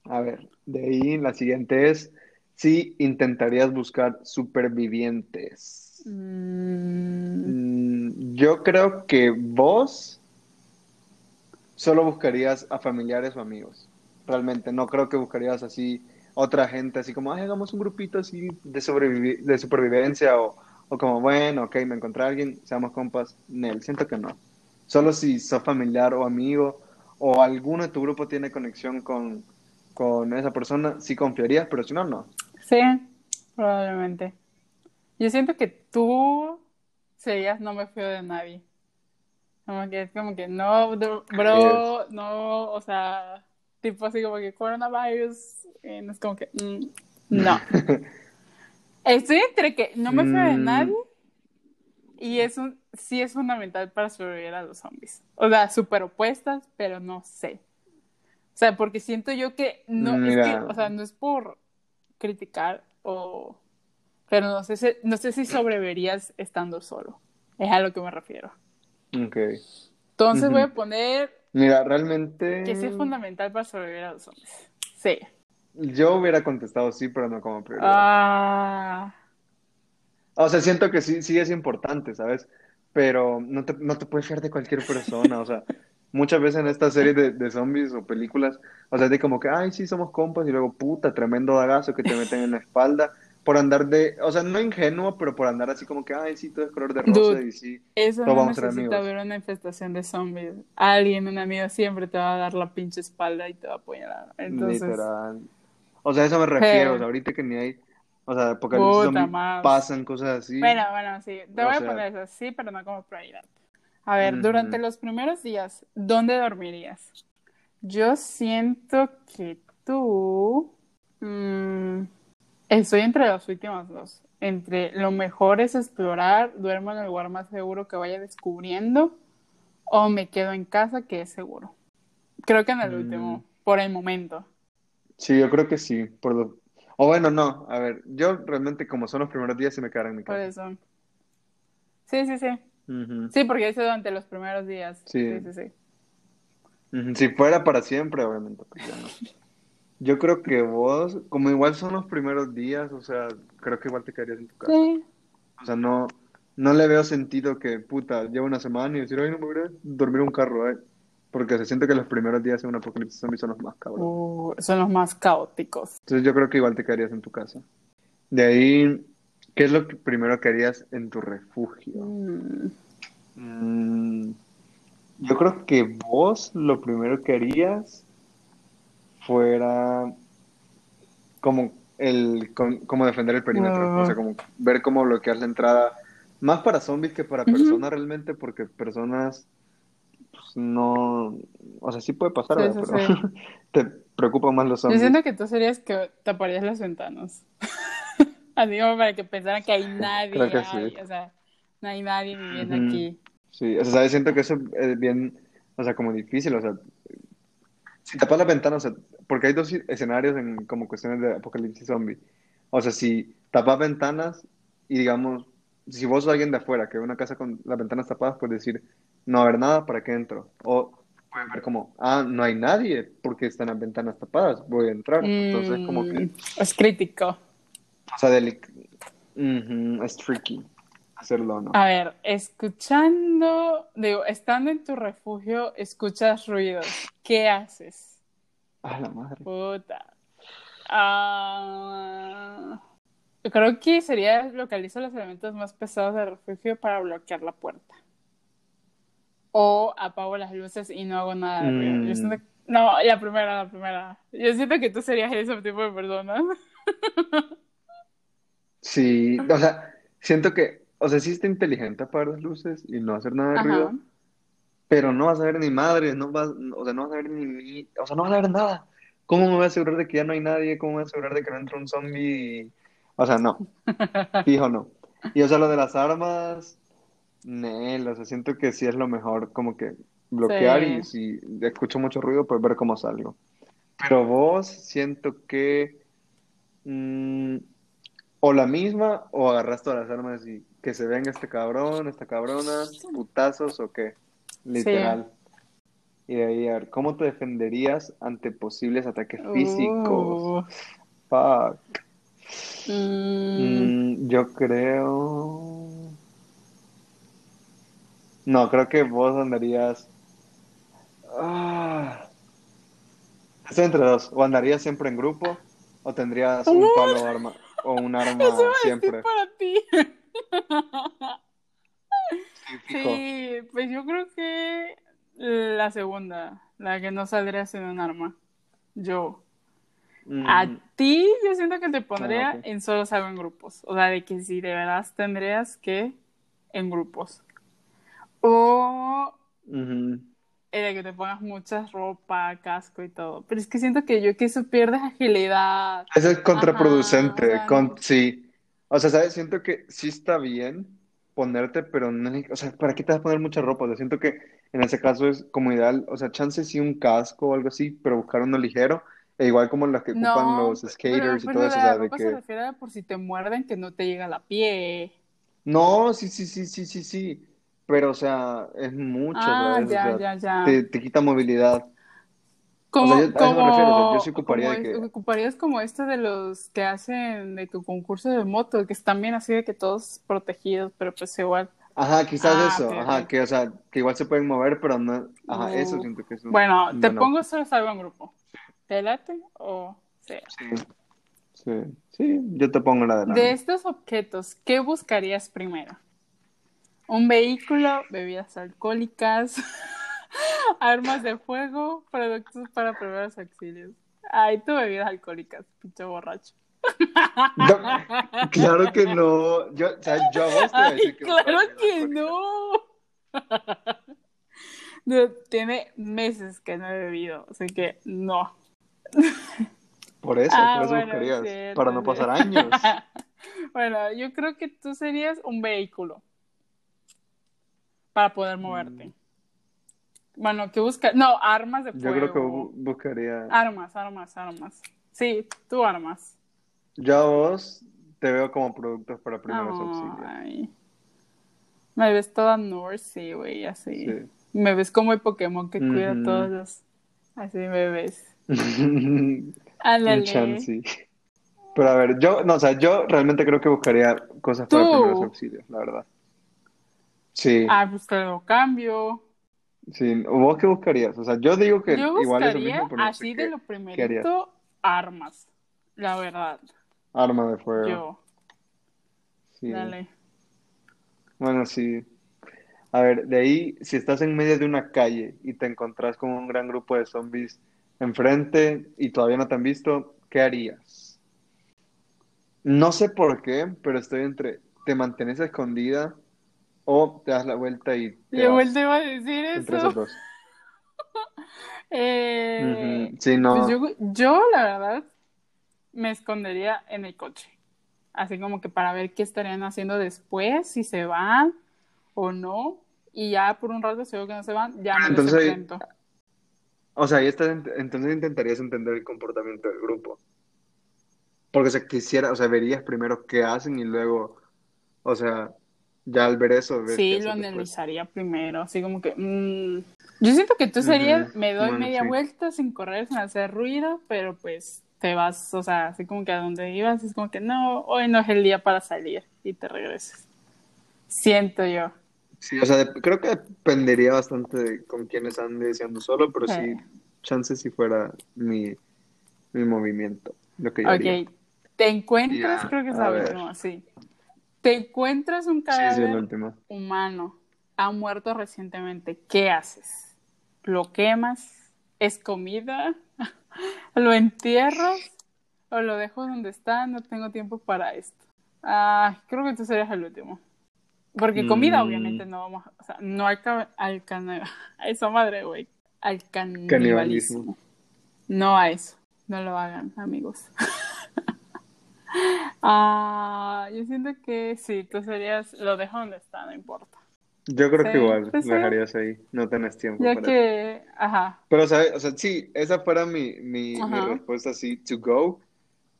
A ver, de ahí la siguiente es, si intentarías buscar supervivientes. Mm, Mm, yo creo que vos solo buscarías a familiares o amigos. Realmente, no creo que buscarías así otra gente, así como, "Ay, hagamos un grupito así de, de supervivencia o, o como, bueno, ok, me encontré a alguien, seamos compas. Nel, siento que no. Solo si sos familiar o amigo o alguno de tu grupo tiene conexión con, con esa persona, sí confiarías, pero si no, no. sí, probablemente. Yo siento que tú serías no me fío de nadie. Como que es como que no, bro, no, o sea, tipo así como que coronavirus, y no es como que, mm, no. *laughs* Estoy entre que no me fío de Mm. nadie y es un, sí es fundamental para sobrevivir a los zombies. O sea, súper opuestas, pero no sé. O sea, porque siento yo que no, es que, o sea, no es por criticar o, pero no sé, si- no sé si sobrevivirías estando solo. Es a lo que me refiero. Ok. Entonces voy a poner Mira, realmente... que sí es fundamental para sobrevivir a los zombies. Sí. Yo hubiera contestado sí, pero no como prioridad. Ah, O sea, siento que sí, sí es importante, ¿sabes? Pero no te, no te puedes fiar de cualquier persona, o sea, muchas veces en estas series de, de zombies o películas, o sea, de como que, ay, sí, somos compas, y luego, puta, tremendo dagazo que te meten en la espalda, por andar de, o sea, no ingenuo, pero por andar así como que, ay, sí, todo es color de rosa Dude, y sí, Eso no vamos a necesita ver una infestación de zombies. Alguien, un amigo, siempre te va a dar la pinche espalda y te va a apoyar. Entonces, Literal. O sea, a eso me refiero, o sea, ahorita que ni hay, o sea, más. pasan cosas así. Bueno, bueno, sí. Te O voy a sea- poner eso, sí, pero no como prioridad. A ver, durante los primeros días, ¿dónde dormirías? Yo siento que tú... mm, estoy entre los últimos dos. Entre lo mejor es explorar, duermo en el lugar más seguro que vaya descubriendo, o me quedo en casa que es seguro. Creo que en el Mm. último, por el momento. Sí, yo creo que sí, por lo... O bueno, no, a ver, yo realmente como son los primeros días sí me quedaré en mi Por casa. eso. Sí, sí, sí. Sí, porque dice durante los primeros días. Sí. Sí, sí, Si fuera para siempre, obviamente, pues ya no. *laughs* Yo creo que vos, como igual son los primeros días, o sea, creo que igual te quedarías en tu casa. Sí. O sea, no, no le veo sentido que, puta, llevo una semana y decir, ay, no me voy a dormir en un carro, eh. Porque se siente que los primeros días en un apocalipsis zombie son los más cabrones. Uh, son los más caóticos. Entonces yo creo que igual te quedarías en tu casa. De ahí, ¿qué es lo que primero que harías en tu refugio? Mm, Mm, yo creo que vos lo primero que harías fuera como el con- como defender el perímetro, o sea, como ver cómo bloquear la entrada, más para zombies que para personas realmente, porque personas pues, no, o sea, sí puede pasar, Sí, ¿verdad? sí, Pero sí. *laughs* te preocupan más los Yo zombies. siento que tú serías que taparías las ventanas. *laughs* Así como para que pensaran que hay nadie. Creo que sí. O sea, no hay nadie viviendo aquí. Sí, o sea, ¿sabes? Siento que eso es bien, o sea, como difícil, o sea, si tapas la ventana, o sea, porque hay dos escenarios en como cuestiones de apocalipsis zombie. O sea, si tapas ventanas y digamos, si vos sos alguien de afuera que ve una casa con las ventanas tapadas, puedes decir, no va a haber nada, ¿para qué entro? O puedes ver como, ah, no hay nadie porque están las ventanas tapadas, voy a entrar. Entonces, como que, Mm, es crítico. o sea, delic- es tricky hacerlo, ¿no? A ver, escuchando, digo, estando en tu refugio, escuchas ruidos. ¿Qué haces? *laughs* Ah, la madre. Puta. Ah, creo que sería localizo los elementos más pesados del refugio para bloquear la puerta. O apago las luces y no hago nada de ruido. Yo Mm. siento que- No, la primera, la primera. Yo siento que tú serías ese tipo de persona. *laughs* Sí, o sea, siento que, o sea, sí está inteligente apagar las luces y no hacer nada de Ajá. ruido, pero no vas a ver ni madre, no vas, o sea, no vas a ver ni, o sea, no vas a ver nada. ¿Cómo me voy a asegurar de que ya no hay nadie? ¿Cómo me voy a asegurar de que no entra un zombie? O sea, no, *laughs* fijo no. Y o sea, lo de las armas, Nel, o sea, siento que sí es lo mejor, como que bloquear Sí. y si escucho mucho ruido, pues ver cómo salgo. Pero vos, siento que mm, o la misma o agarras todas las armas y que se venga este cabrón, esta cabrona, putazos o qué, literal. Y de ahí, a ver, ¿cómo te defenderías ante posibles ataques físicos? Uh, Fuck. mm, Mm, yo creo. No, creo que vos andarías. Ah. Estoy entre dos. O andarías siempre en grupo, o tendrías un palo *laughs* arma, o un arma eso siempre. para ti. *laughs* Sí, pues yo creo que la segunda, la que no saldría sin un arma. Yo. Mm, A ti, yo siento que te pondría Ah, en solo salgo en grupos. O sea, de que si de verdad tendrías que en grupos. O eh, de que te pongas mucha ropa, casco y todo. Pero es que siento que yo que eso pierdes agilidad. Eso es contraproducente. Ajá, o sea, con, sí. O sea, ¿sabes? Siento que sí está bien ponerte, pero no, o sea, ¿para qué te vas a poner mucha ropa? O sea, siento que en ese caso es como ideal, o sea, chance sí un casco o algo así, pero buscar uno ligero, e igual como las que ocupan No, los pero, skaters y todo eso, o sea, de ropa se que... refiere a por si te muerden que no te llega a la pie. No, sí, sí, sí, sí, sí, sí, pero o sea, es mucho, Ah, ¿sabes? O ya, sea, ya, ya. te, te quita movilidad. Como, O sea, yo- eso me refiero, yo sí como, ocuparía como de que- ocuparías como este de los que hacen de tu concurso de moto, que están bien así de que todos protegidos, pero pues igual. Ajá, quizás Ah, eso, ajá, que o sea, que igual se pueden mover, pero no, ajá, eso Uh, siento que es un- Bueno, te pongo solo salvo en grupo. ¿Te late o sí? sí, Sí, sí, yo te pongo la de De estos objetos, ¿qué buscarías primero? ¿Un vehículo, bebidas alcohólicas, *laughs* armas de fuego, productos para primeros auxilios? Ay, tú bebidas alcohólicas, pinche borracho. claro que no. Yo, o sea, yo a vos te voy a decir que Claro que no. Tiene meses que no he bebido, así que no. Por eso, Ah, por eso bueno, buscarías, para no pasar años. *laughs* Bueno, yo creo que tú serías un vehículo para poder moverte. Bueno, ¿qué busca? No, armas de fuego. Yo creo que bu- buscaría. Armas, armas, armas. Sí, tú armas. Yo a vos te veo como productos para primeros auxilios. Ay. Me ves toda Nursey, güey, así. Sí. Me ves como el Pokémon que cuida a Ujú. todos los... Así me ves. *laughs* Ándale. Pero a ver, yo, no, o sea, yo realmente creo que buscaría cosas para primeros auxilios, la verdad. Sí, Ah, pues te lo cambio. Sí. ¿Vos qué buscarías? O sea, yo digo que Yo igual es lo buscaría mismo, pero no sé así qué- de lo harías? primerito armas. La verdad. Arma de fuego. Yo. Sí. Dale. Bueno, sí. A ver, de ahí, si estás en medio de una calle y te encontrás con un gran grupo de zombies enfrente y todavía no te han visto, ¿qué harías? No sé por qué, pero estoy entre te mantienes escondida o te das la vuelta y te Yo vuelta iba a decir entre eso. *laughs* Eh, Ujú. Sí, no. pues yo, yo, la verdad, me escondería en el coche. Así como que para ver qué estarían haciendo después, si se van o no. Y ya por un rato, si veo que no se van, ya me Entonces. O sea, ahí estás ent- entonces intentarías entender el comportamiento del grupo. Porque se quisiera, o sea, verías primero qué hacen y luego, o sea, ya al ver eso, Sí, lo analizaría primero, así como que... mm, Yo siento que tú serías, Ujú, me doy bueno, media sí. vuelta sin correr, sin hacer ruido, pero pues te vas, o sea, así como que a donde ibas, es como que no, hoy no es el día para salir y te regresas. Siento yo. Sí, o sea, dep- creo que dependería bastante de con quiénes ande deseando solo, pero sí, Sí. chance si fuera mi, mi movimiento, lo que yo haría. Ok, te encuentras, Ya, creo que última, sí. Te encuentras un sí, cadáver humano, ha muerto recientemente, ¿qué haces? ¿Lo quemas? ¿Es comida? *laughs* ¿Lo entierras? ¿O lo dejo donde está? No tengo tiempo para esto. Ah, creo que tú serías el último. Porque comida, Mm. obviamente, no vamos a... O sea, no al, al *laughs* a esa madre, güey. Al Canibalismo. canibalismo. No a eso. No lo hagan, amigos. *laughs* ah, yo siento que sí, tú serías... Lo dejo donde está, no importa. Yo creo Sí, que igual pues sí. lo dejarías ahí, no tenés tiempo Ya para que... Ajá. Pero, ¿sabes? O sea, sí, esa fuera mi, mi, mi respuesta así, to go,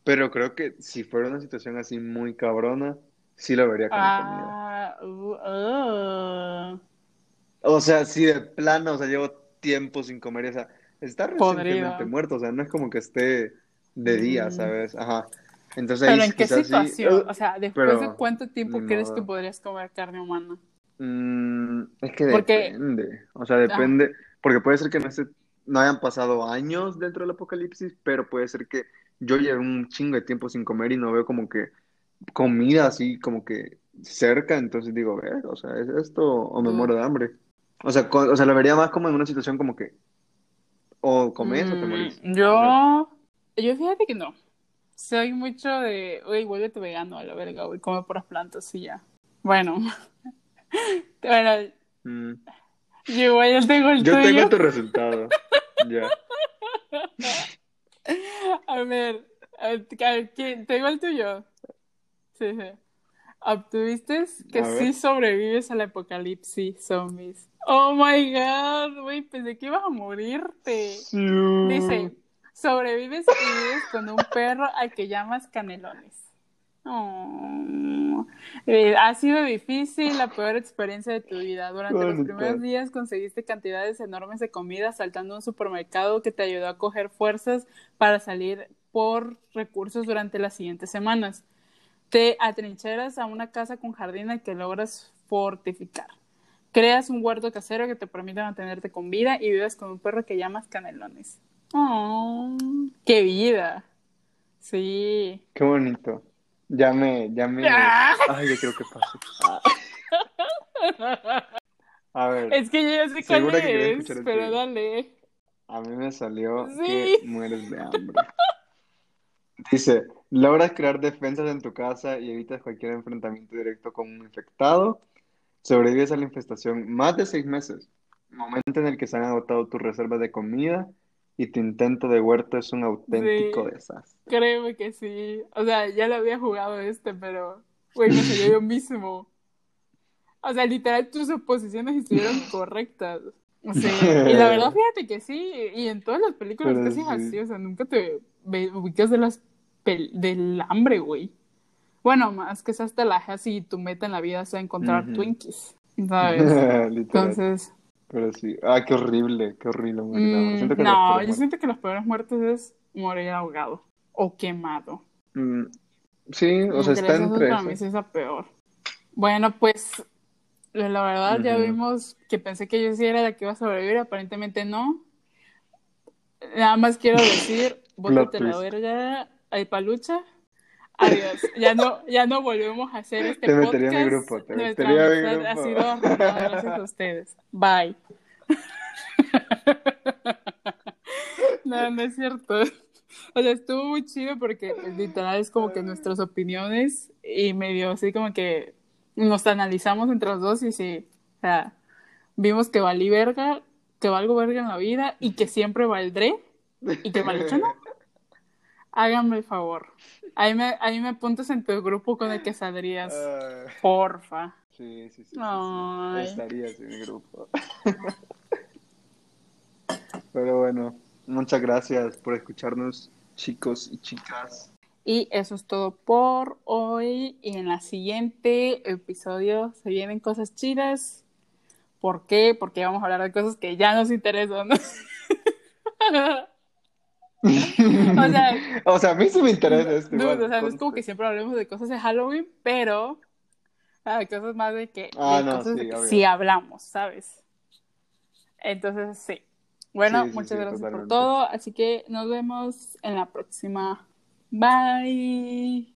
pero creo que si fuera una situación así muy cabrona, sí lo vería como comida. Ah, uh, uh. O sea, si de plano, o sea, llevo tiempo sin comer, o sea, está recientemente Podrido. muerto, o sea, no es como que esté de día, Mm. ¿sabes? Ajá. Entonces Pero ¿en qué sí, situación? uh, O sea, ¿después pero de cuánto tiempo crees que podrías comer carne humana? Mm, es que Porque- depende, o sea, depende, porque puede ser que no, esté- no hayan pasado años dentro del apocalipsis, pero puede ser que yo lleve un chingo de tiempo sin comer y no veo como que comida así como que cerca, entonces digo, ver, o sea, ¿es esto o me Mm. muero de hambre? O sea, co- o sea, lo vería más como en una situación como que o comes o te Mm, morís. Yo, yo fíjate que no. Soy mucho de, uy, vuélvete vegano a la verga, güey, come puras plantas y ya. Bueno, *laughs* bueno, Mm. yo igual ya tengo el Yo tuyo. tengo tu resultado. Ya. *laughs* A ver, a ver, a ver, ¿quién- tengo el tuyo. Sí, sí. Obtuviste que A sí sobrevives al apocalipsis zombies. Oh my god, güey, pensé que ibas a morirte. Dice, sobrevives y vives con un perro al que llamas Canelones. Oh. Eh, ha sido difícil, la peor experiencia de tu vida. Durante los primeros días conseguiste cantidades enormes de comida saltando un supermercado que te ayudó a coger fuerzas para salir por recursos durante las siguientes semanas. Te atrincheras a una casa con jardín al que logras fortificar. Creas un huerto casero que te permite mantenerte con vida y vives con un perro que llamas Canelones. Oh, ¡Qué vida! Sí. Qué bonito. Ya me, ya me. Ah. Ay, ya quiero que pase. *laughs* A ver, Es que yo ya sé cuál que es, pero dale. a mí me salió Sí. que mueres de hambre. Dice, logras crear defensas en tu casa y evitas cualquier enfrentamiento directo con un infectado. Sobrevives a la infestación más de seis meses, momento en el que se han agotado tus reservas de comida y tu intento de huerto es un auténtico Sí. desastre. Créeme que sí. O sea, ya lo había jugado este, pero, güey, me salió yo mismo. O sea, literal, tus suposiciones estuvieron *laughs* correctas. Sí. Y la verdad, *laughs* fíjate que sí. Y en todas las películas Pero casi es sí. así. O sea, nunca te ubicas de las pel- del hambre, güey. Bueno, más que seas te la y tu meta en la vida sea encontrar. Twinkies. ¿Sabes? *laughs* Entonces, Pero sí. Ah, qué horrible, qué horrible morir de hambre. mm, Siento que las no, peores yo muertes. siento que los peores muertes es morir ahogado o quemado. Mm, Sí, o sea, está entre para mí es la peor. Bueno, pues la la verdad ya vimos que pensé que yo sí era la que iba a sobrevivir, aparentemente no. Nada más quiero decir, bótate la twist. verga, ay palucha. Adiós. *laughs* Ya no, ya no volvemos a hacer este Te podcast. metería a mi grupo, te Nuestra metería a mi amistad ha grupo. sido arruinada gracias a ustedes. Bye. *laughs* No, no es cierto. O sea, estuvo muy chido porque literal es como que nuestras opiniones y medio así como que nos analizamos entre los dos y sí, o sea, vimos que valí verga, que valgo verga en la vida y que siempre valdré y que Malucha no. *laughs* Háganme el favor. Ahí me, ahí me apuntas en tu grupo con el que saldrías. Ah, Porfa. sí, sí, sí, sí, sí. Ay. Estarías en mi grupo. *laughs* Pero bueno, muchas gracias por escucharnos, chicos y chicas. Y eso es todo por hoy. Y en la siguiente episodio se vienen cosas chidas. ¿Por qué? Porque vamos a hablar de cosas que ya nos interesan. *laughs* *laughs* o sea, *laughs* O sea, a mí sí me interesa igual, o sea, no es como que siempre hablemos de cosas de Halloween, pero hay cosas más de que, Ah, de no, cosas de sí, que obvio. sí hablamos, ¿sabes? Entonces, sí. Bueno, Sí, sí, muchas gracias por totalmente. todo. Así que nos vemos en la próxima. Bye.